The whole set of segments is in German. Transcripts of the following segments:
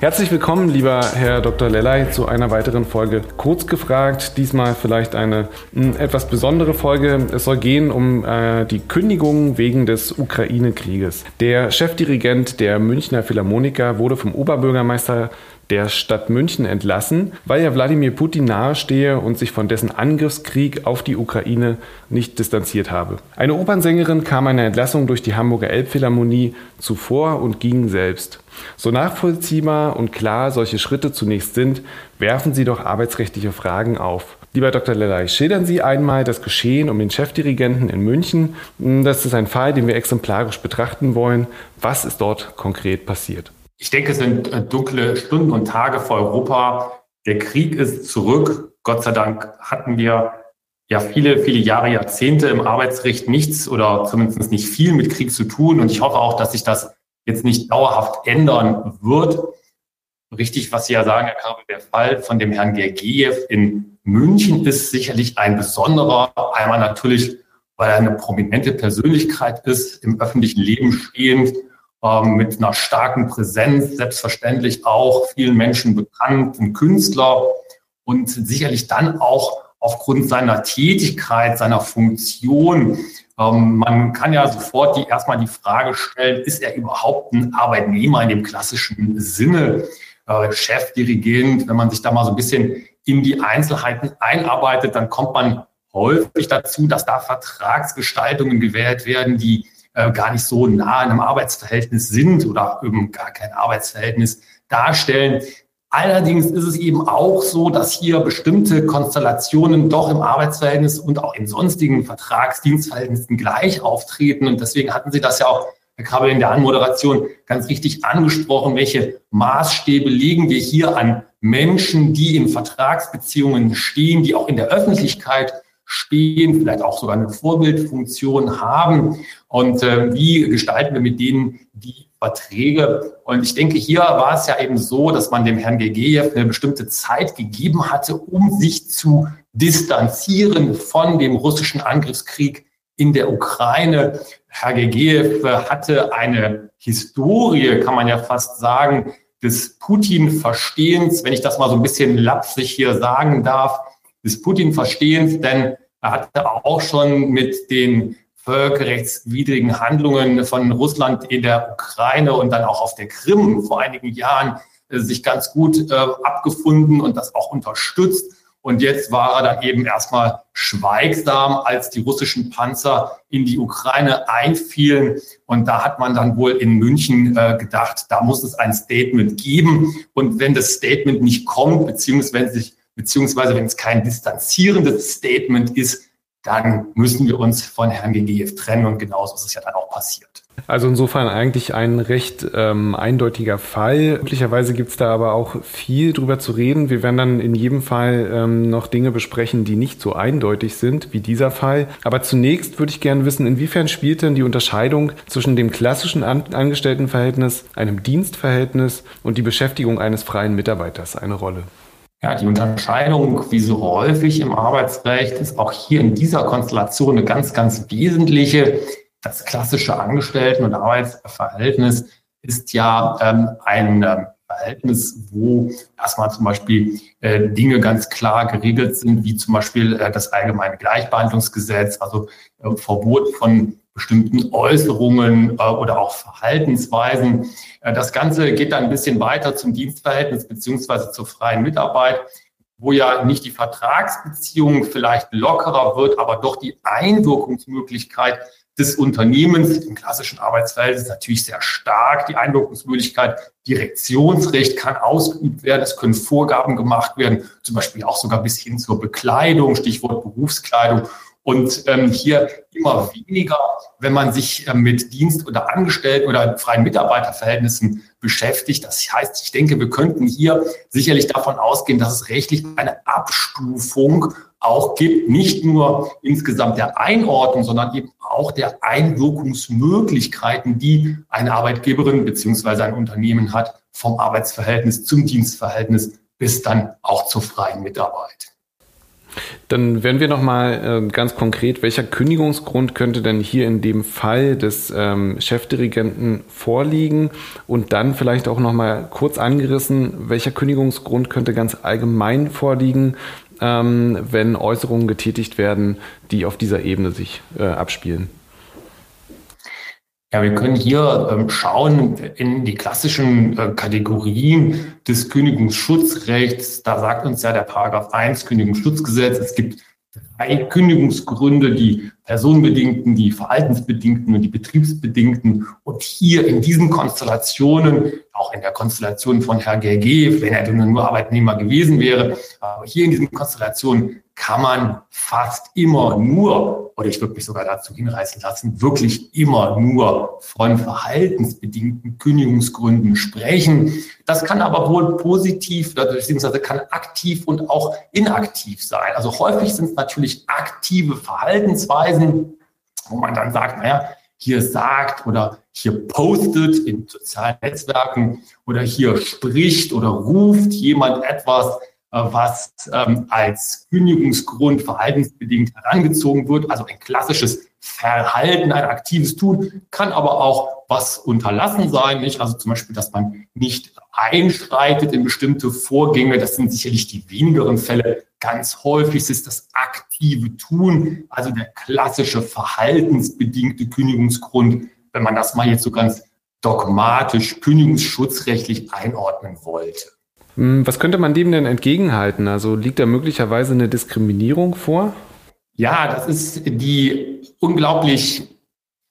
Herzlich willkommen, lieber Herr Dr. Lellay, zu einer weiteren Folge Kurz gefragt. Diesmal vielleicht eine m, hm, etwas besondere Folge. Es soll gehen um äh, die Kündigung wegen des Ukraine-Krieges. Der Chefdirigent der Münchner Philharmoniker wurde vom Oberbürgermeister der Stadt München entlassen, weil er Wladimir Putin nahestehe und sich von dessen Angriffskrieg auf die Ukraine nicht distanziert habe. Eine Opernsängerin kam einer Entlassung durch die Hamburger Elbphilharmonie zuvor und ging selbst. So nachvollziehbar und klar solche Schritte zunächst sind, werfen sie doch arbeitsrechtliche Fragen auf. Lieber Dr. Lellay, schildern Sie einmal das Geschehen um den Chefdirigenten in München. Das ist ein Fall, den wir exemplarisch betrachten wollen. Was ist dort konkret passiert? Ich denke, es sind äh, dunkle Stunden und Tage für Europa. Der Krieg ist zurück. Gott sei Dank hatten wir ja viele, viele Jahre, Jahrzehnte im Arbeitsrecht nichts oder zumindest nicht viel mit Krieg zu tun. Und ich hoffe auch, dass sich das jetzt nicht dauerhaft ändern wird. Richtig, was Sie ja sagen, Herr Kabel, der Fall von dem Herrn Gergiev in München ist sicherlich ein besonderer. Einmal natürlich, weil er eine prominente Persönlichkeit ist, im öffentlichen Leben stehend ähm, mit einer starken Präsenz, selbstverständlich auch vielen Menschen bekannt, ein Künstler und sicherlich dann auch aufgrund seiner Tätigkeit, seiner Funktion. Ähm, man kann ja sofort die, erstmal die Frage stellen, ist er überhaupt ein Arbeitnehmer in dem klassischen Sinne? Äh, Chefdirigent, wenn man sich da mal so ein bisschen in die Einzelheiten einarbeitet, dann kommt man häufig dazu, dass da Vertragsgestaltungen gewählt werden, die äh, gar nicht so nah in einem Arbeitsverhältnis sind oder eben gar kein Arbeitsverhältnis darstellen. Allerdings ist es eben auch so, dass hier bestimmte Konstellationen doch im Arbeitsverhältnis und auch in sonstigen Vertragsdienstverhältnissen gleich auftreten. Und deswegen hatten Sie das ja auch, Herr Krabbel, in der Anmoderation ganz richtig angesprochen. Welche Maßstäbe legen wir hier an Menschen, die in Vertragsbeziehungen stehen, die auch in der Öffentlichkeit stehen, vielleicht auch sogar eine Vorbildfunktion haben und äh, wie gestalten wir mit denen die Verträge. Und ich denke, hier war es ja eben so, dass man dem Herrn Gegejew eine bestimmte Zeit gegeben hatte, um sich zu distanzieren von dem russischen Angriffskrieg in der Ukraine. Herr Gegejew hatte eine Historie, kann man ja fast sagen, des Putin-Verstehens, wenn ich das mal so ein bisschen lapsig hier sagen darf des Putin-Verstehens, denn er hatte auch schon mit den völkerrechtswidrigen Handlungen von Russland in der Ukraine und dann auch auf der Krim vor einigen Jahren äh, sich ganz gut äh, abgefunden und das auch unterstützt. Und jetzt war er dann eben erstmal schweigsam, als die russischen Panzer in die Ukraine einfielen. Und da hat man dann wohl in München äh, gedacht, da muss es ein Statement geben. Und wenn das Statement nicht kommt, beziehungsweise sich beziehungsweise wenn es kein distanzierendes Statement ist, dann müssen wir uns von Herrn Gegejew trennen und genauso ist es ja dann auch passiert. Also insofern eigentlich ein recht ähm, eindeutiger Fall. Möglicherweise gibt es da aber auch viel drüber zu reden. Wir werden dann in jedem Fall ähm, noch Dinge besprechen, die nicht so eindeutig sind wie dieser Fall. Aber zunächst würde ich gerne wissen, inwiefern spielt denn die Unterscheidung zwischen dem klassischen An Angestelltenverhältnis, einem Dienstverhältnis und die Beschäftigung eines freien Mitarbeiters eine Rolle? Ja, die Unterscheidung, wie so häufig im Arbeitsrecht, ist auch hier in dieser Konstellation eine ganz, ganz wesentliche. Das klassische Angestellten- und Arbeitsverhältnis ist ja ähm, ein äh, Verhältnis, wo erstmal zum Beispiel äh, Dinge ganz klar geregelt sind, wie zum Beispiel äh, das allgemeine Gleichbehandlungsgesetz, also äh, Verbot von bestimmten Äußerungen äh, oder auch Verhaltensweisen. Äh, das Ganze geht dann ein bisschen weiter zum Dienstverhältnis beziehungsweise zur freien Mitarbeit, wo ja nicht die Vertragsbeziehung vielleicht lockerer wird, aber doch die Einwirkungsmöglichkeit des Unternehmens im klassischen Arbeitsverhältnis ist natürlich sehr stark. Die Einwirkungsmöglichkeit, Direktionsrecht kann ausgeübt werden, es können Vorgaben gemacht werden, zum Beispiel auch sogar bis hin zur Bekleidung, Stichwort Berufskleidung. Und ähm, hier immer weniger, wenn man sich äh, mit Dienst- oder Angestellten- oder freien Mitarbeiterverhältnissen beschäftigt. Das heißt, ich denke, wir könnten hier sicherlich davon ausgehen, dass es rechtlich eine Abstufung auch gibt, nicht nur insgesamt der Einordnung, sondern eben auch der Einwirkungsmöglichkeiten, die eine Arbeitgeberin beziehungsweise ein Unternehmen hat, vom Arbeitsverhältnis zum Dienstverhältnis bis dann auch zur freien Mitarbeit. Dann werden wir nochmal äh, ganz konkret, welcher Kündigungsgrund könnte denn hier in dem Fall des ähm, Chefdirigenten vorliegen? Und dann vielleicht auch nochmal kurz angerissen, welcher Kündigungsgrund könnte ganz allgemein vorliegen, ähm, wenn Äußerungen getätigt werden, die auf dieser Ebene sich äh, abspielen? Ja, wir können hier ähm, schauen in die klassischen äh, Kategorien des Kündigungsschutzrechts. Da sagt uns ja der Paragraph 1 Kündigungsschutzgesetz, es gibt drei Kündigungsgründe, die personenbedingten, die verhaltensbedingten und die betriebsbedingten. Und hier in diesen Konstellationen, auch in der Konstellation von Herr GG, wenn er nur Arbeitnehmer gewesen wäre, aber hier in diesen Konstellationen kann man fast immer nur, oder ich würde mich sogar dazu hinreißen lassen, wirklich immer nur von verhaltensbedingten Kündigungsgründen sprechen. Das kann aber wohl positiv, beziehungsweise kann aktiv und auch inaktiv sein. Also häufig sind es natürlich aktive Verhaltensweisen, wo man dann sagt, naja, hier sagt oder hier postet in sozialen Netzwerken oder hier spricht oder ruft jemand etwas, was ähm, als Kündigungsgrund verhaltensbedingt herangezogen wird. Also ein klassisches Verhalten, ein aktives Tun, kann aber auch was unterlassen sein. Nicht? Also zum Beispiel, dass man nicht einschreitet in bestimmte Vorgänge. Das sind sicherlich die wenigeren Fälle. Ganz häufig ist das aktive Tun, also der klassische verhaltensbedingte Kündigungsgrund, wenn man das mal jetzt so ganz dogmatisch, kündigungsschutzrechtlich einordnen wollte. Hm, was könnte man dem denn entgegenhalten? Also liegt da möglicherweise eine Diskriminierung vor? Ja, das ist die unglaublich,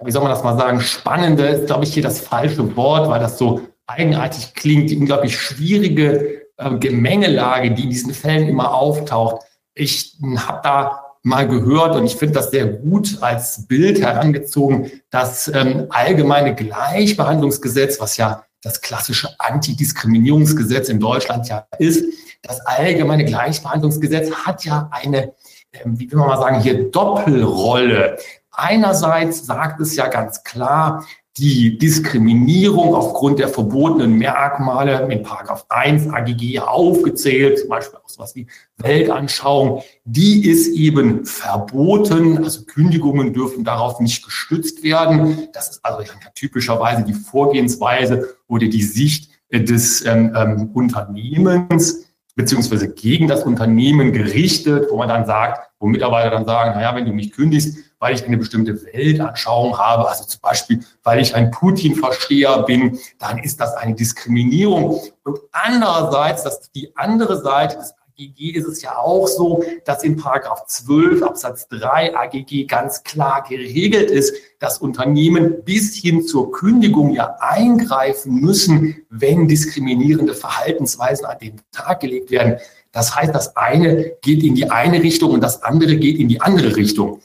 wie soll man das mal sagen, spannende, ist glaube ich hier das falsche Wort, weil das so eigenartig klingt, die unglaublich schwierige äh, Gemengelage, die in diesen Fällen immer auftaucht. Ich habe da mal gehört und ich finde das sehr gut als Bild herangezogen, das ähm, allgemeine Gleichbehandlungsgesetz, was ja das klassische Antidiskriminierungsgesetz in Deutschland ja ist. Das allgemeine Gleichbehandlungsgesetz hat ja eine, ähm, wie will man mal sagen, hier Doppelrolle. Einerseits sagt es ja ganz klar, die Diskriminierung aufgrund der verbotenen Merkmale in Paragraph 1 AGG aufgezählt, zum Beispiel auch sowas wie Weltanschauung, die ist eben verboten. Also Kündigungen dürfen darauf nicht gestützt werden. Das ist also typischerweise die Vorgehensweise oder die Sicht des ähm, ähm, Unternehmens beziehungsweise gegen das Unternehmen gerichtet, wo man dann sagt, wo Mitarbeiter dann sagen, naja, wenn du mich kündigst, weil ich eine bestimmte Weltanschauung habe, also zum Beispiel, weil ich ein Putin-Versteher bin, dann ist das eine Diskriminierung. Und andererseits, dass die andere Seite des AGG ist es ja auch so, dass in Paragraph 12 Absatz 3 AGG ganz klar geregelt ist, dass Unternehmen bis hin zur Kündigung ja eingreifen müssen, wenn diskriminierende Verhaltensweisen an den Tag gelegt werden. Das heißt, das eine geht in die eine Richtung und das andere geht in die andere Richtung.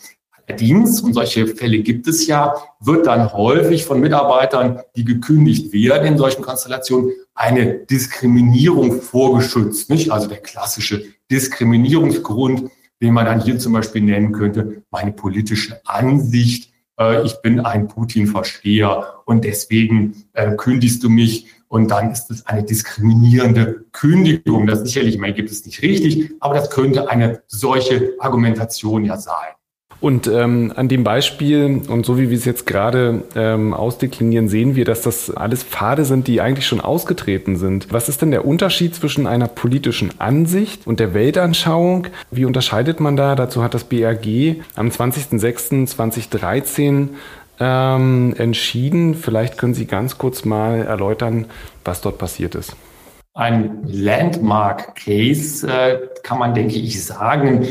Allerdings, und solche Fälle gibt es ja, wird dann häufig von Mitarbeitern, die gekündigt werden in solchen Konstellationen, eine Diskriminierung vorgeschützt. Nicht? Also der klassische Diskriminierungsgrund, den man dann hier zum Beispiel nennen könnte, meine politische Ansicht. Äh, ich bin ein Putin-Versteher und deswegen äh, kündigst du mich und dann ist es eine diskriminierende Kündigung. Das sicherlich mal gibt es nicht richtig, aber das könnte eine solche Argumentation ja sein. Und ähm, an dem Beispiel und so wie wir es jetzt gerade ähm, ausdeklinieren, sehen wir, dass das alles Pfade sind, die eigentlich schon ausgetreten sind. Was ist denn der Unterschied zwischen einer politischen Ansicht und der Weltanschauung? Wie unterscheidet man da? Dazu hat das BRG am 20.06.2013 ähm, entschieden. Vielleicht können Sie ganz kurz mal erläutern, was dort passiert ist. Ein Landmark-Case äh, kann man, denke ich, sagen,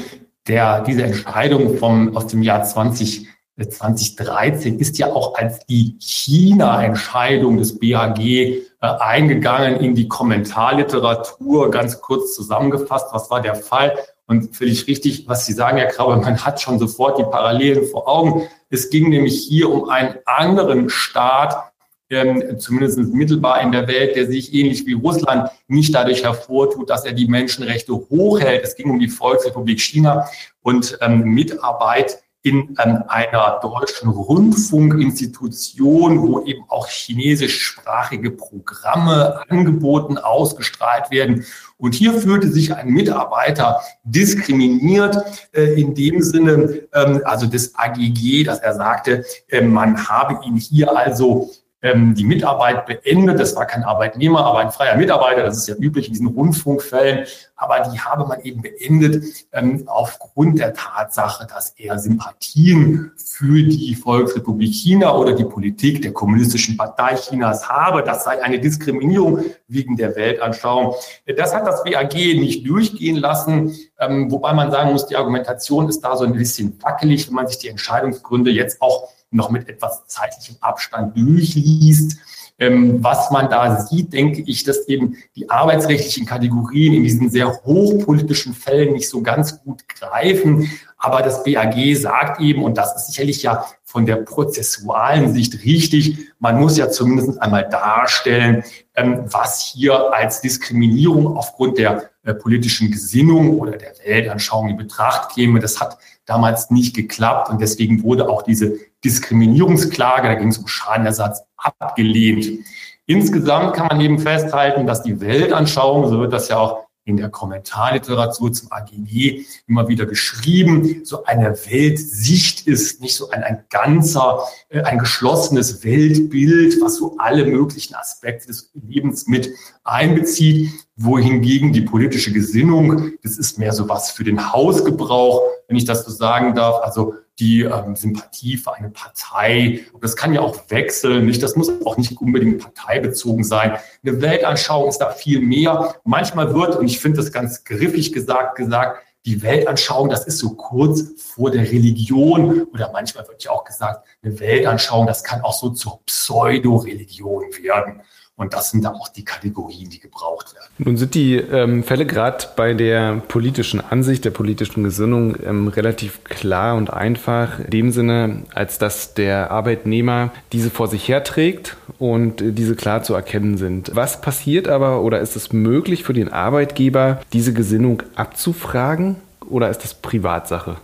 der, diese Entscheidung vom, aus dem Jahr 20, 2013 ist ja auch als die China-Entscheidung des BAG äh, eingegangen in die Kommentarliteratur. Ganz kurz zusammengefasst, was war der Fall? Und völlig richtig, was Sie sagen, Herr Krabbe, man hat schon sofort die Parallelen vor Augen. Es ging nämlich hier um einen anderen Staat, ähm, zumindest mittelbar in der Welt, der sich ähnlich wie Russland nicht dadurch hervortut, dass er die Menschenrechte hochhält. Es ging um die Volksrepublik China und ähm, Mitarbeit in ähm, einer deutschen Rundfunkinstitution, wo eben auch chinesischsprachige Programme angeboten, ausgestrahlt werden. Und hier fühlte sich ein Mitarbeiter diskriminiert äh, in dem Sinne, ähm, also des AGG, dass er sagte, äh, man habe ihn hier also ähm, die Mitarbeit beendet. Das war kein Arbeitnehmer, aber ein freier Mitarbeiter. Das ist ja üblich in diesen Rundfunkfällen. Aber die habe man eben beendet ähm, aufgrund der Tatsache, dass er Sympathien für die Volksrepublik China oder die Politik der kommunistischen Partei Chinas habe. Das sei eine Diskriminierung wegen der Weltanschauung. Das hat das BAG nicht durchgehen lassen, ähm, wobei man sagen muss, die Argumentation ist da so ein bisschen wackelig, wenn man sich die Entscheidungsgründe jetzt auch noch mit etwas zeitlichem Abstand durchliest. Ähm, was man da sieht, denke ich, dass eben die arbeitsrechtlichen Kategorien in diesen sehr hochpolitischen Fällen nicht so ganz gut greifen. Aber das BAG sagt eben, und das ist sicherlich ja von der prozessualen Sicht richtig, man muss ja zumindest einmal darstellen, ähm, was hier als Diskriminierung aufgrund der äh, politischen Gesinnung oder der Weltanschauung in Betracht käme. Das hat damals nicht geklappt und deswegen wurde auch diese Diskriminierungsklage, da ging es um Schadenersatz, abgelehnt. Insgesamt kann man eben festhalten, dass die Weltanschauung, so wird das ja auch in der Kommentarliteratur zum AGG immer wieder geschrieben, so eine Weltsicht ist, nicht so ein, ein ganzer, äh, ein geschlossenes Weltbild, was so alle möglichen Aspekte des Lebens mit einbezieht, wohingegen die politische Gesinnung, das ist mehr so was für den Hausgebrauch, wenn ich das so sagen darf, also die ähm, Sympathie für eine Partei. Das kann ja auch wechseln, nicht? Das muss auch nicht unbedingt parteibezogen sein. Eine Weltanschauung ist da viel mehr. Manchmal wird, und ich finde das ganz griffig gesagt, gesagt, die Weltanschauung, das ist so kurz vor der Religion oder manchmal wird ja auch gesagt, eine Weltanschauung, das kann auch so zur Pseudo-Religion werden. Und das sind dann auch die Kategorien, die gebraucht werden. Nun sind die ähm, Fälle gerade bei der politischen Ansicht, der politischen Gesinnung ähm, relativ klar und einfach. In dem Sinne, als dass der Arbeitnehmer diese vor sich herträgt und äh, diese klar zu erkennen sind. Was passiert aber oder ist es möglich für den Arbeitgeber, diese Gesinnung abzufragen oder ist das Privatsache?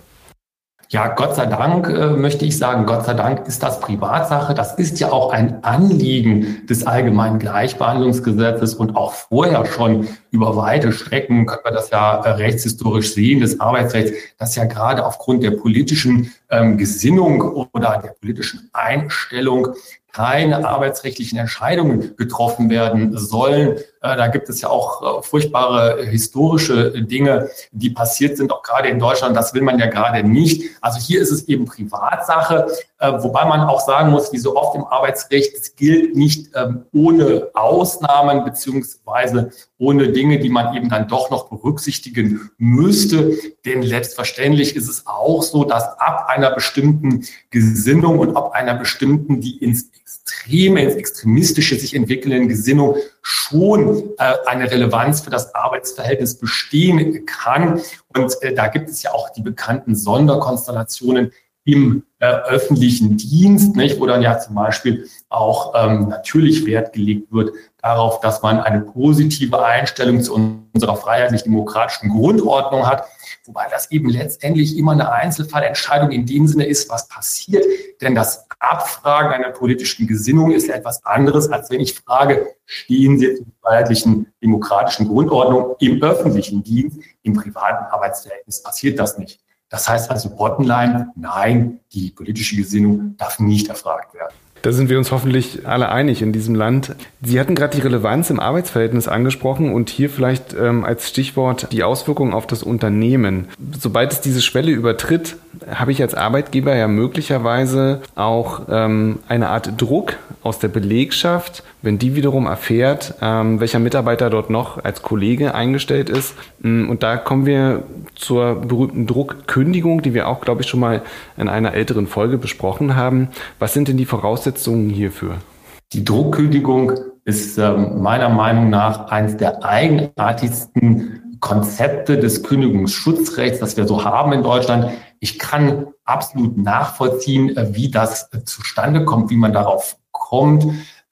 Ja, Gott sei Dank äh, möchte ich sagen, Gott sei Dank ist das Privatsache. Das ist ja auch ein Anliegen des allgemeinen Gleichbehandlungsgesetzes und auch vorher schon über weite Strecken können wir das ja äh, rechtshistorisch sehen, des Arbeitsrechts, dass ja gerade aufgrund der politischen ähm, Gesinnung oder der politischen Einstellung keine arbeitsrechtlichen Entscheidungen getroffen werden sollen. Äh, da gibt es ja auch äh, furchtbare historische Dinge, die passiert sind, auch gerade in Deutschland. Das will man ja gerade nicht. Also hier ist es eben Privatsache, äh, wobei man auch sagen muss, wie so oft im Arbeitsrecht, es gilt nicht ähm, ohne Ausnahmen beziehungsweise ohne Dinge, die man eben dann doch noch berücksichtigen müsste. Denn selbstverständlich ist es auch so, dass ab einer bestimmten Gesinnung und ab einer bestimmten, die ins Extreme, ins Extremistische sich entwickelnden Gesinnung schon äh, eine Relevanz für das Arbeitsverhältnis bestehen kann. Und äh, da gibt es ja auch die bekannten Sonderkonstellationen im äh, öffentlichen Dienst, nicht, wo dann ja zum Beispiel auch ähm, natürlich Wert gelegt wird darauf, dass man eine positive Einstellung zu unserer freiheitlich-demokratischen Grundordnung hat, wobei das eben letztendlich immer eine Einzelfallentscheidung in dem Sinne ist, was passiert. Denn das Abfragen einer politischen Gesinnung ist etwas anderes, als wenn ich frage, stehen Sie in der freiheitlichen demokratischen Grundordnung im öffentlichen Dienst, im privaten Arbeitsverhältnis passiert das nicht. Das heißt also, bottomline, nein, die politische Gesinnung darf nicht erfragt werden. Da sind wir uns hoffentlich alle einig in diesem Land. Sie hatten gerade die Relevanz im Arbeitsverhältnis angesprochen und hier vielleicht ähm, als Stichwort die Auswirkungen auf das Unternehmen. Sobald es diese Schwelle übertritt, habe ich als Arbeitgeber ja möglicherweise auch ähm, eine Art Druck aus der Belegschaft, wenn die wiederum erfährt, ähm, welcher Mitarbeiter dort noch als Kollege eingestellt ist. Mm, und da kommen wir zur berühmten Druckkündigung, die wir auch, glaube ich, schon mal in einer älteren Folge besprochen haben. Was sind denn die Voraussetzungen hierfür? Die Druckkündigung ist äh, meiner Meinung nach eines der eigenartigsten Konzepte des Kündigungsschutzrechts, das wir so haben in Deutschland. Ich kann absolut nachvollziehen, äh, wie das zustande kommt, wie man darauf kommt.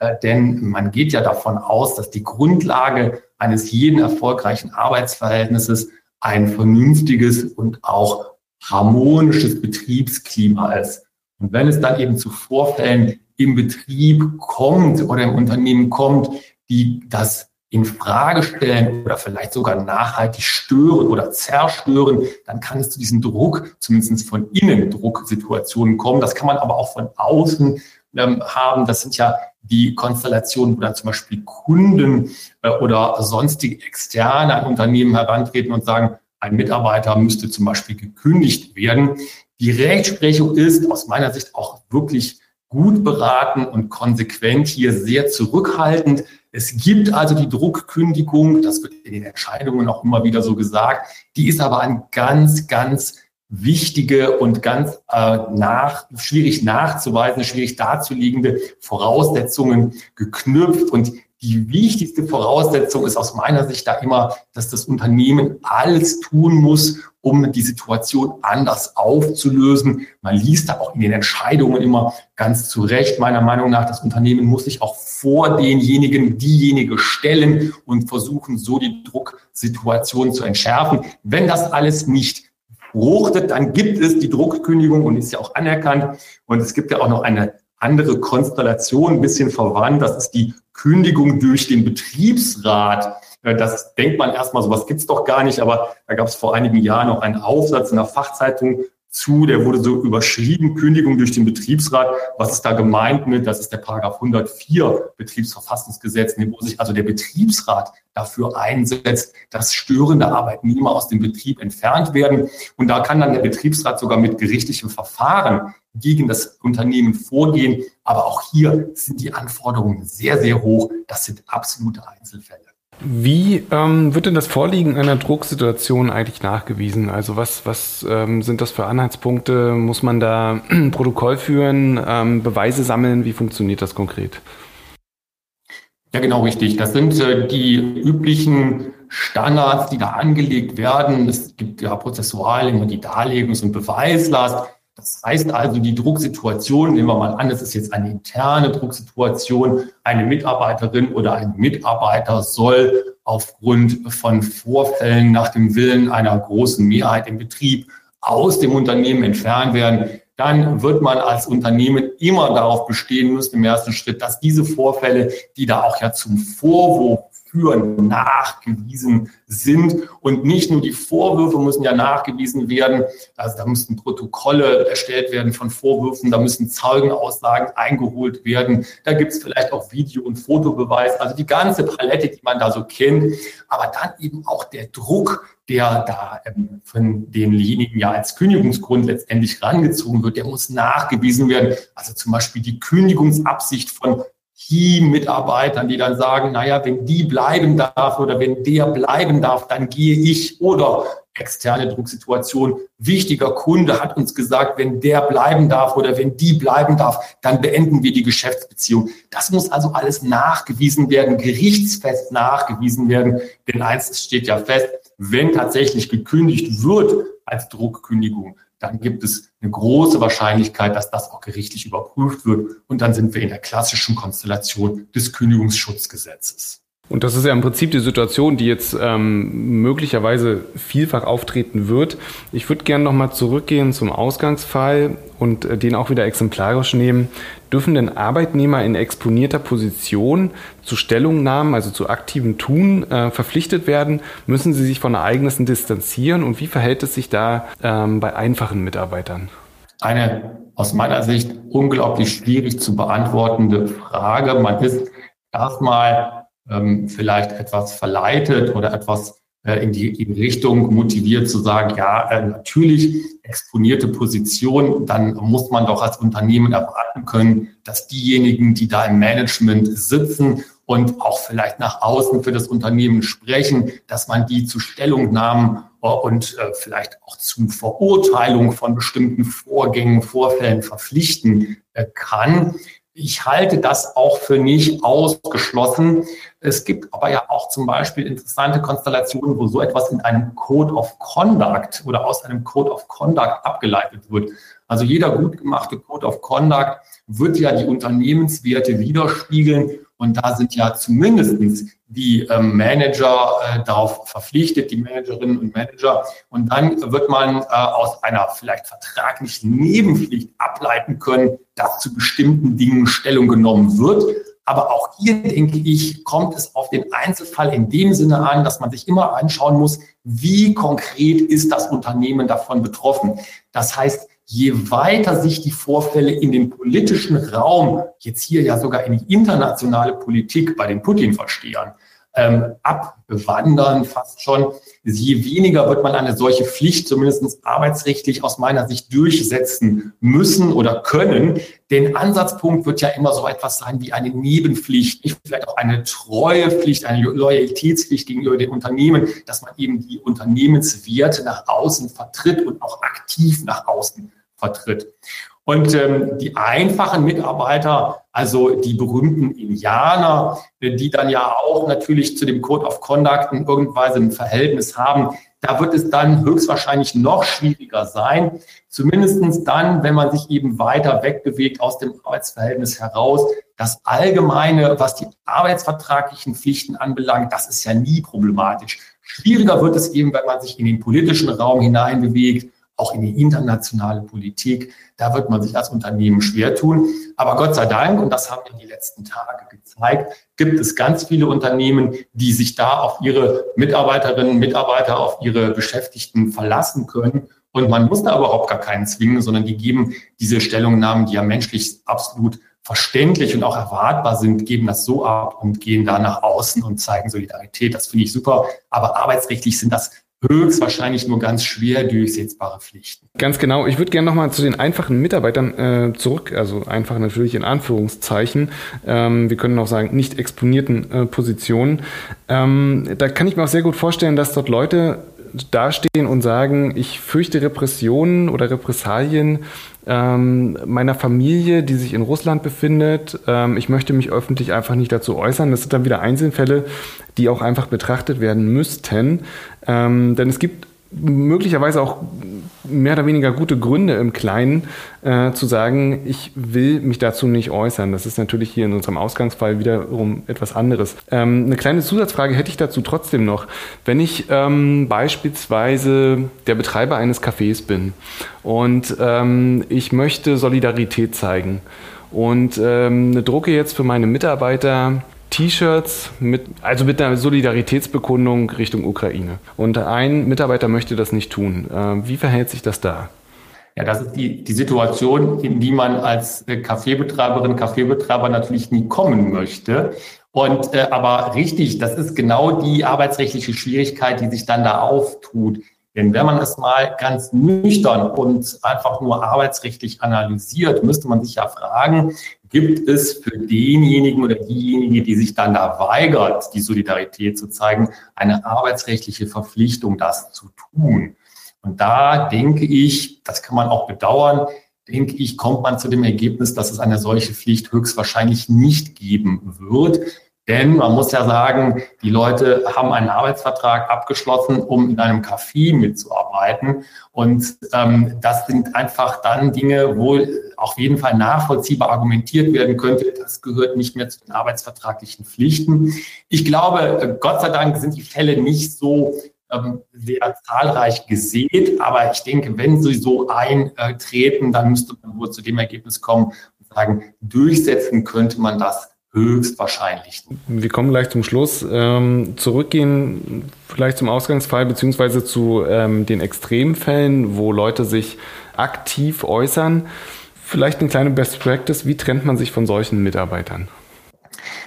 Äh, denn man geht ja davon aus, dass die Grundlage eines jeden erfolgreichen Arbeitsverhältnisses ein vernünftiges und auch harmonisches Betriebsklima ist. Und wenn es dann eben zu Vorfällen im Betrieb kommt oder im Unternehmen kommt, die das in Frage stellen oder vielleicht sogar nachhaltig stören oder zerstören, dann kann es zu diesem Druck, zumindest von innen Drucksituationen kommen. Das kann man aber auch von außen ähm, haben. Das sind ja die Konstellationen, wo dann zum Beispiel Kunden äh, oder sonstige externe an Unternehmen herantreten und sagen, ein Mitarbeiter müsste zum Beispiel gekündigt werden. Die Rechtsprechung ist aus meiner Sicht auch wirklich gut beraten und konsequent hier sehr zurückhaltend. Es gibt also die Druckkündigung, das wird in den Entscheidungen auch immer wieder so gesagt. Die ist aber an ganz, ganz wichtige und ganz äh, nach, schwierig nachzuweisen, schwierig darzulegende Voraussetzungen geknüpft. Und die wichtigste Voraussetzung ist aus meiner Sicht da immer, dass das Unternehmen alles tun muss, um die Situation anders aufzulösen. Man liest da auch in den Entscheidungen immer ganz zu Recht, meiner Meinung nach, das Unternehmen muss sich auch vor denjenigen, diejenige stellen und versuchen, so die Drucksituation zu entschärfen. Wenn das alles nicht fruchtet, dann gibt es die Druckkündigung und ist ja auch anerkannt. Und es gibt ja auch noch eine andere Konstellation, ein bisschen verwandt. Das ist die Kündigung durch den Betriebsrat. Das denkt man erstmal, sowas gibt's doch gar nicht, aber da gab es vor einigen Jahren noch einen Aufsatz in der Fachzeitung zu, der wurde so überschrieben, Kündigung durch den Betriebsrat. Was ist da gemeint mit? Das ist der Paragraph 104 Betriebsverfassungsgesetz, wo sich also der Betriebsrat dafür einsetzt, dass störende Arbeitnehmer aus dem Betrieb entfernt werden. Und da kann dann der Betriebsrat sogar mit gerichtlichem Verfahren gegen das Unternehmen vorgehen. Aber auch hier sind die Anforderungen sehr, sehr hoch. Das sind absolute Einzelfälle. Wie ähm, wird denn das Vorliegen einer Drucksituation eigentlich nachgewiesen? Also was, was ähm, sind das für Anhaltspunkte? Muss man da ein Protokoll führen, ähm, Beweise sammeln? Wie funktioniert das konkret? Ja, genau richtig. Das sind äh, die üblichen Standards, die da angelegt werden. Es gibt ja prozessual immer die Darlegungs- und Beweislast. Das heißt also, die Drucksituation, nehmen wir mal an, es ist jetzt eine interne Drucksituation, eine Mitarbeiterin oder ein Mitarbeiter soll aufgrund von Vorfällen nach dem Willen einer großen Mehrheit im Betrieb aus dem Unternehmen entfernt werden, dann wird man als Unternehmen immer darauf bestehen müssen, im ersten Schritt, dass diese Vorfälle, die da auch ja zum Vorwurf führen, nachgewiesen sind. Und nicht nur die Vorwürfe müssen ja nachgewiesen werden. Also da müssten Protokolle erstellt werden von Vorwürfen, da müssen Zeugenaussagen eingeholt werden. Da gibt es vielleicht auch Video- und Fotobeweis, also die ganze Palette, die man da so kennt. Aber dann eben auch der Druck, der da ähm, von denjenigen ja als Kündigungsgrund letztendlich rangezogen wird, der muss nachgewiesen werden. Also zum Beispiel die Kündigungsabsicht von Team-Mitarbeitern, die dann sagen, naja, wenn die bleiben darf oder wenn der bleiben darf, dann gehe ich oder externe Drucksituation. Wichtiger Kunde hat uns gesagt, wenn der bleiben darf oder wenn die bleiben darf, dann beenden wir die Geschäftsbeziehung. Das muss also alles nachgewiesen werden, gerichtsfest nachgewiesen werden. Denn eins steht ja fest, wenn tatsächlich gekündigt wird als Druckkündigung, dann gibt es eine große Wahrscheinlichkeit, dass das auch gerichtlich überprüft wird. Und dann sind wir in der klassischen Konstellation des Kündigungsschutzgesetzes. Und das ist ja im Prinzip die Situation, die jetzt ähm, möglicherweise vielfach auftreten wird. Ich würde gerne nochmal zurückgehen zum Ausgangsfall und äh, den auch wieder exemplarisch nehmen. Dürfen denn Arbeitnehmer in exponierter Position zu Stellungnahmen, also zu aktivem Tun, äh, verpflichtet werden? Müssen sie sich von Ereignissen distanzieren? Und wie verhält es sich da ähm, bei einfachen Mitarbeitern? Eine aus meiner Sicht unglaublich schwierig zu beantwortende Frage. Man ist erstmal ähm, vielleicht etwas verleitet oder etwas in die in Richtung motiviert zu sagen, ja, äh, natürlich exponierte Position, dann muss man doch als Unternehmen erwarten können, dass diejenigen, die da im Management sitzen und auch vielleicht nach außen für das Unternehmen sprechen, dass man die zu Stellungnahmen äh, und äh, vielleicht auch zu Verurteilung von bestimmten Vorgängen, Vorfällen verpflichten äh, kann. Ich halte das auch für nicht ausgeschlossen. Es gibt aber ja auch zum Beispiel interessante Konstellationen, wo so etwas in einem Code of Conduct oder aus einem Code of Conduct abgeleitet wird. Also jeder gut gemachte Code of Conduct wird ja die Unternehmenswerte widerspiegeln. Und da sind ja zumindest die ähm, Manager äh, darauf verpflichtet, die Managerinnen und Manager. Und dann wird man äh, aus einer vielleicht vertraglichen Nebenpflicht ableiten können, dass zu bestimmten Dingen Stellung genommen wird. Aber auch hier, denke ich, kommt es auf den Einzelfall in dem Sinne an, dass man sich immer anschauen muss, wie konkret ist das Unternehmen davon betroffen. Das heißt, je weiter sich die Vorfälle in den politischen Raum, jetzt hier ja sogar in die internationale Politik bei den Putin-Verstehern, ähm, abwandern fast schon, je weniger wird man eine solche Pflicht zumindest arbeitsrechtlich aus meiner Sicht durchsetzen müssen oder können. Denn Ansatzpunkt wird ja immer so etwas sein wie eine Nebenpflicht, vielleicht auch eine Treuepflicht, eine Loyalitätspflicht gegenüber den Unternehmen, dass man eben die Unternehmenswerte nach außen vertritt und auch aktiv nach außen vertritt. Und ähm, die einfachen Mitarbeiter, also die berühmten Indianer, äh, die dann ja auch natürlich zu dem Code of Conduct in irgendwann ein Verhältnis haben, da wird es dann höchstwahrscheinlich noch schwieriger sein. Zumindestens dann, wenn man sich eben weiter wegbewegt aus dem Arbeitsverhältnis heraus. Das Allgemeine, was die arbeitsvertraglichen Pflichten anbelangt, das ist ja nie problematisch. Schwieriger wird es eben, wenn man sich in den politischen Raum hineinbewegt auch in die internationale Politik. Da wird man sich als Unternehmen schwer tun. Aber Gott sei Dank, und das haben ja die letzten Tage gezeigt, gibt es ganz viele Unternehmen, die sich da auf ihre Mitarbeiterinnen und Mitarbeiter, auf ihre Beschäftigten verlassen können. Und man muss da überhaupt gar keinen zwingen, sondern die geben diese Stellungnahmen, die ja menschlich absolut verständlich und auch erwartbar sind, geben das so ab und gehen da nach außen und zeigen Solidarität. Das finde ich super. Aber arbeitsrechtlich sind das höchstwahrscheinlich nur ganz schwer durchsetzbare Pflichten. Ganz genau. Ich würde gerne nochmal zu den einfachen Mitarbeitern äh, zurück, also einfach natürlich in Anführungszeichen. Ähm, wir können auch sagen, nicht exponierten äh, Positionen. Ähm, da kann ich mir auch sehr gut vorstellen, dass dort Leute dastehen und sagen, ich fürchte Repressionen oder Repressalien ähm, meiner Familie, die sich in Russland befindet. Ähm, ich möchte mich öffentlich einfach nicht dazu äußern. Das sind dann wieder Einzelfälle, die auch einfach betrachtet werden müssten. Ähm, denn es gibt möglicherweise auch mehr oder weniger gute Gründe im Kleinen äh, zu sagen, ich will mich dazu nicht äußern. Das ist natürlich hier in unserem Ausgangsfall wiederum etwas anderes. Ähm, eine kleine Zusatzfrage hätte ich dazu trotzdem noch. Wenn ich ähm, beispielsweise der Betreiber eines Cafés bin und ähm, ich möchte Solidarität zeigen und ähm, drucke jetzt für meine Mitarbeiter T-Shirts mit, also mit einer Solidaritätsbekundung Richtung Ukraine. Und ein Mitarbeiter möchte das nicht tun. Äh, wie verhält sich das da? Ja, das ist die, die Situation, in die man als Kaffeebetreiberin, Kaffeebetreiber natürlich nie kommen möchte. Und äh, aber richtig, das ist genau die arbeitsrechtliche Schwierigkeit, die sich dann da auftut. Denn wenn man es mal ganz nüchtern und einfach nur arbeitsrechtlich analysiert, müsste man sich ja fragen, gibt es für denjenigen oder diejenige, die sich dann da weigert, die Solidarität zu zeigen, eine arbeitsrechtliche Verpflichtung, das zu tun. Und da denke ich, das kann man auch bedauern, denke ich, kommt man zu dem Ergebnis, dass es eine solche Pflicht höchstwahrscheinlich nicht geben wird. Denn man muss ja sagen, die Leute haben einen Arbeitsvertrag abgeschlossen, um in einem Café mitzuarbeiten. Und ähm, das sind einfach dann Dinge, wo auf jeden Fall nachvollziehbar argumentiert werden könnte, das gehört nicht mehr zu den arbeitsvertraglichen Pflichten. Ich glaube, Gott sei Dank sind die Fälle nicht so ähm, sehr zahlreich gesät, aber ich denke, wenn sie so eintreten, dann müsste man wohl zu dem Ergebnis kommen und sagen, durchsetzen könnte man das höchstwahrscheinlich. Wir kommen gleich zum Schluss. Ähm, zurückgehen vielleicht zum Ausgangsfall beziehungsweise zu ähm, den Extremfällen, wo Leute sich aktiv äußern. Vielleicht eine kleine Best Practice. Wie trennt man sich von solchen Mitarbeitern?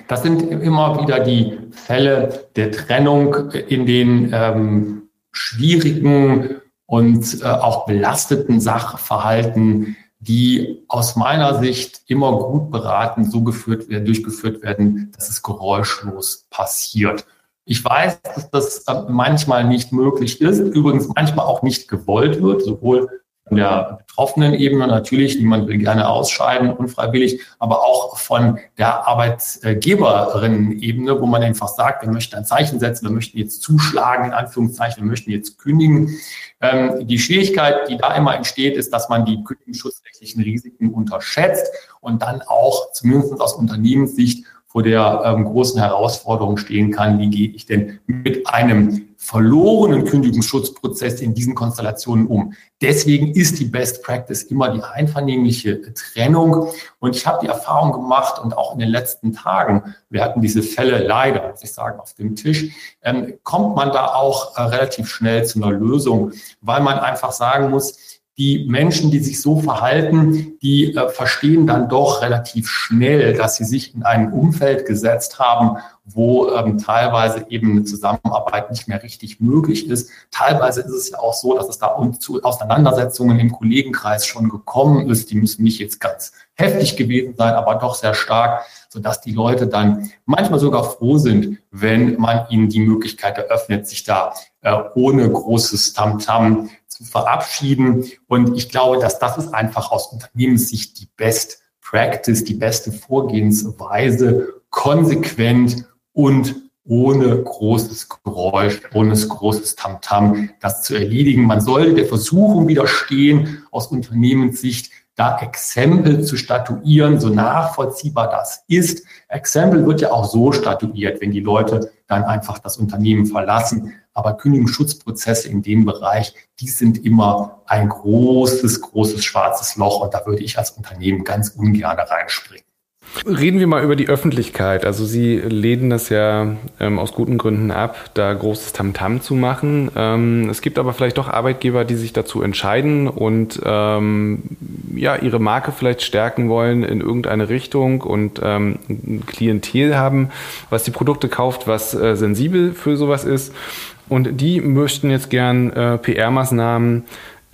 Das sind immer wieder die Fälle der Trennung in den ähm, schwierigen und äh, auch belasteten Sachverhalten, die aus meiner Sicht immer gut beraten so geführt werden, durchgeführt werden, dass es geräuschlos passiert. Ich weiß, dass das äh, manchmal nicht möglich ist, übrigens manchmal auch nicht gewollt wird, sowohl von der betroffenen Ebene natürlich, niemand will gerne ausscheiden, unfreiwillig, aber auch von der Arbeitgeberin-Ebene, wo man einfach sagt, wir möchten ein Zeichen setzen, wir möchten jetzt zuschlagen, in Anführungszeichen, wir möchten jetzt kündigen. Ähm, die Schwierigkeit, die da immer entsteht, ist, dass man die kündigungsschutzrechtlichen Risiken unterschätzt und dann auch zumindest aus Unternehmenssicht vor der ähm, großen Herausforderung stehen kann, wie gehe ich denn mit einem verlorenen Kündigungsschutzprozess in diesen Konstellationen um. Deswegen ist die Best Practice immer die einvernehmliche Trennung. Und ich habe die Erfahrung gemacht und auch in den letzten Tagen, wir hatten diese Fälle leider, muss ich sagen, auf dem Tisch, ähm, kommt man da auch äh, relativ schnell zu einer Lösung, weil man einfach sagen muss, die Menschen, die sich so verhalten, die äh, verstehen dann doch relativ schnell, dass sie sich in ein Umfeld gesetzt haben, wo ähm, teilweise eben eine Zusammenarbeit nicht mehr richtig möglich ist. Teilweise ist es ja auch so, dass es da zu Auseinandersetzungen im Kollegenkreis schon gekommen ist. Die müssen nicht jetzt ganz heftig gewesen sein, aber doch sehr stark, sodass die Leute dann manchmal sogar froh sind, wenn man ihnen die Möglichkeit eröffnet, sich da äh, ohne großes Tamtam -Tam zu verabschieden. Und ich glaube, dass das ist einfach aus Unternehmenssicht die Best Practice, die beste Vorgehensweise, konsequent und ohne großes Geräusch, ohne großes Tamtam, das zu erledigen. Man sollte der Versuchung widerstehen, aus Unternehmenssicht da Exempel zu statuieren, so nachvollziehbar das ist. Exempel wird ja auch so statuiert, wenn die Leute dann einfach das Unternehmen verlassen. Aber Kündigungsschutzprozesse in dem Bereich, die sind immer ein großes, großes schwarzes Loch und da würde ich als Unternehmen ganz ungern reinspringen. Reden wir mal über die Öffentlichkeit. Also Sie lehnen das ja ähm, aus guten Gründen ab, da großes Tamtam -Tam zu machen. Ähm, es gibt aber vielleicht doch Arbeitgeber, die sich dazu entscheiden und ähm, ja ihre Marke vielleicht stärken wollen in irgendeine Richtung und ähm, ein Klientel haben, was die Produkte kauft, was äh, sensibel für sowas ist. Und die möchten jetzt gern äh, PR-Maßnahmen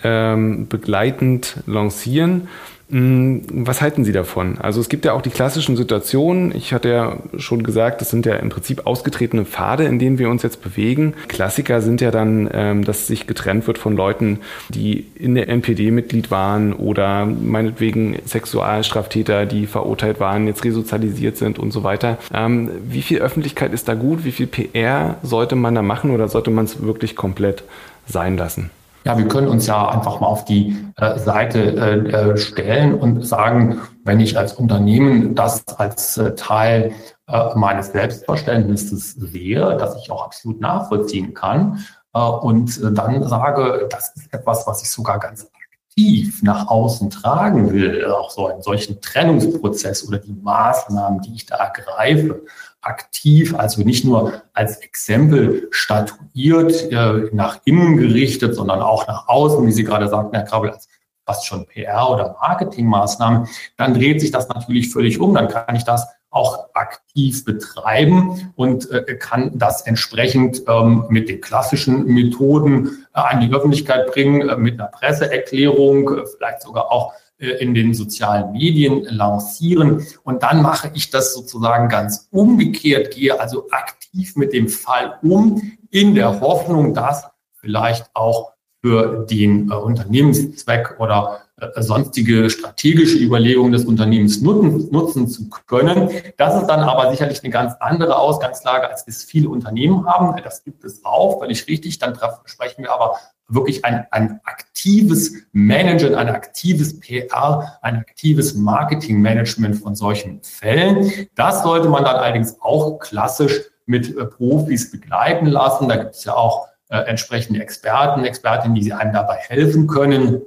ähm, begleitend lancieren. Mm, was halten Sie davon? Also es gibt ja auch die klassischen Situationen. Ich hatte ja schon gesagt, das sind ja im Prinzip ausgetretene Pfade, in denen wir uns jetzt bewegen. Klassiker sind ja dann, ähm, dass sich getrennt wird von Leuten, die in der NPD Mitglied waren oder meinetwegen Sexualstraftäter, die verurteilt waren, jetzt resozialisiert sind und so weiter. Ähm, wie viel Öffentlichkeit ist da gut? Wie viel PR sollte man da machen oder sollte man es wirklich komplett sein lassen? Ja, wir können uns ja einfach mal auf die äh, Seite äh, äh, stellen und sagen, wenn ich als Unternehmen das als äh, Teil äh, meines Selbstverständnisses sehe, dass ich auch absolut nachvollziehen kann äh, und dann sage, das ist etwas, was ich sogar ganz aktiv nach außen tragen will, auch so einen solchen Trennungsprozess oder die Maßnahmen, die ich da ergreife, aktiv, also nicht nur als Exempel statuiert, äh, nach innen gerichtet, sondern auch nach außen, wie Sie gerade sagten, Herr Krabbel, als fast schon PR- oder Marketingmaßnahmen, dann dreht sich das natürlich völlig um. Dann kann ich das auch aktiv betreiben und äh, kann das entsprechend ähm, mit den klassischen Methoden äh, an die Öffentlichkeit bringen, äh, mit einer Presseerklärung, äh, vielleicht sogar auch in den sozialen Medien lancieren. Und dann mache ich das sozusagen ganz umgekehrt, gehe also aktiv mit dem Fall um, in der Hoffnung, dass vielleicht auch für den äh, Unternehmenszweck oder äh, sonstige strategische Überlegungen des Unternehmens nutzen, nutzen zu können. Das ist dann aber sicherlich eine ganz andere Ausgangslage, als es viele Unternehmen haben. Das gibt es auch, völlig richtig. Dann sprechen wir aber wirklich ein, ein aktives Managen, ein aktives PR, ein aktives Marketingmanagement von solchen Fällen. Das sollte man dann allerdings auch klassisch mit äh, Profis begleiten lassen. Da gibt es ja auch äh, entsprechende Experten, Expertinnen, die einem dabei helfen können.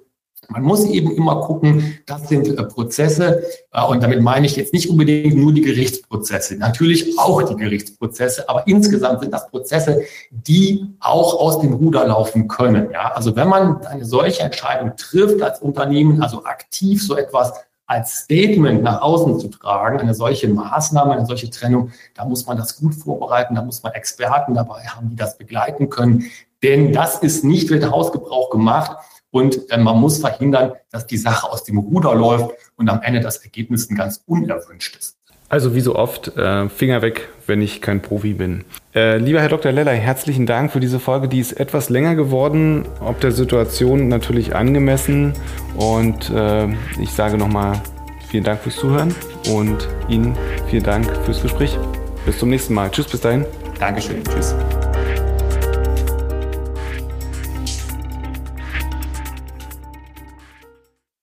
Man muss eben immer gucken, das sind äh, Prozesse, äh, und damit meine ich jetzt nicht unbedingt nur die Gerichtsprozesse, natürlich auch die Gerichtsprozesse, aber insgesamt sind das Prozesse, die auch aus dem Ruder laufen können. Ja? Also wenn man eine solche Entscheidung trifft als Unternehmen, also aktiv so etwas als Statement nach außen zu tragen, eine solche Maßnahme, eine solche Trennung, da muss man das gut vorbereiten, da muss man Experten dabei haben, die das begleiten können. Denn das ist nicht für Hausgebrauch gemacht, und äh, man muss verhindern, dass die Sache aus dem Ruder läuft und am Ende das Ergebnis ein ganz unerwünschtes. Also wie so oft, äh, Finger weg, wenn ich kein Profi bin. Äh, lieber Herr Dr. Lellay, herzlichen Dank für diese Folge. Die ist etwas länger geworden, ob der Situation natürlich angemessen. Und äh, ich sage nochmal vielen Dank fürs Zuhören und Ihnen vielen Dank fürs Gespräch. Bis zum nächsten Mal. Tschüss, bis dahin. Dankeschön. Tschüss.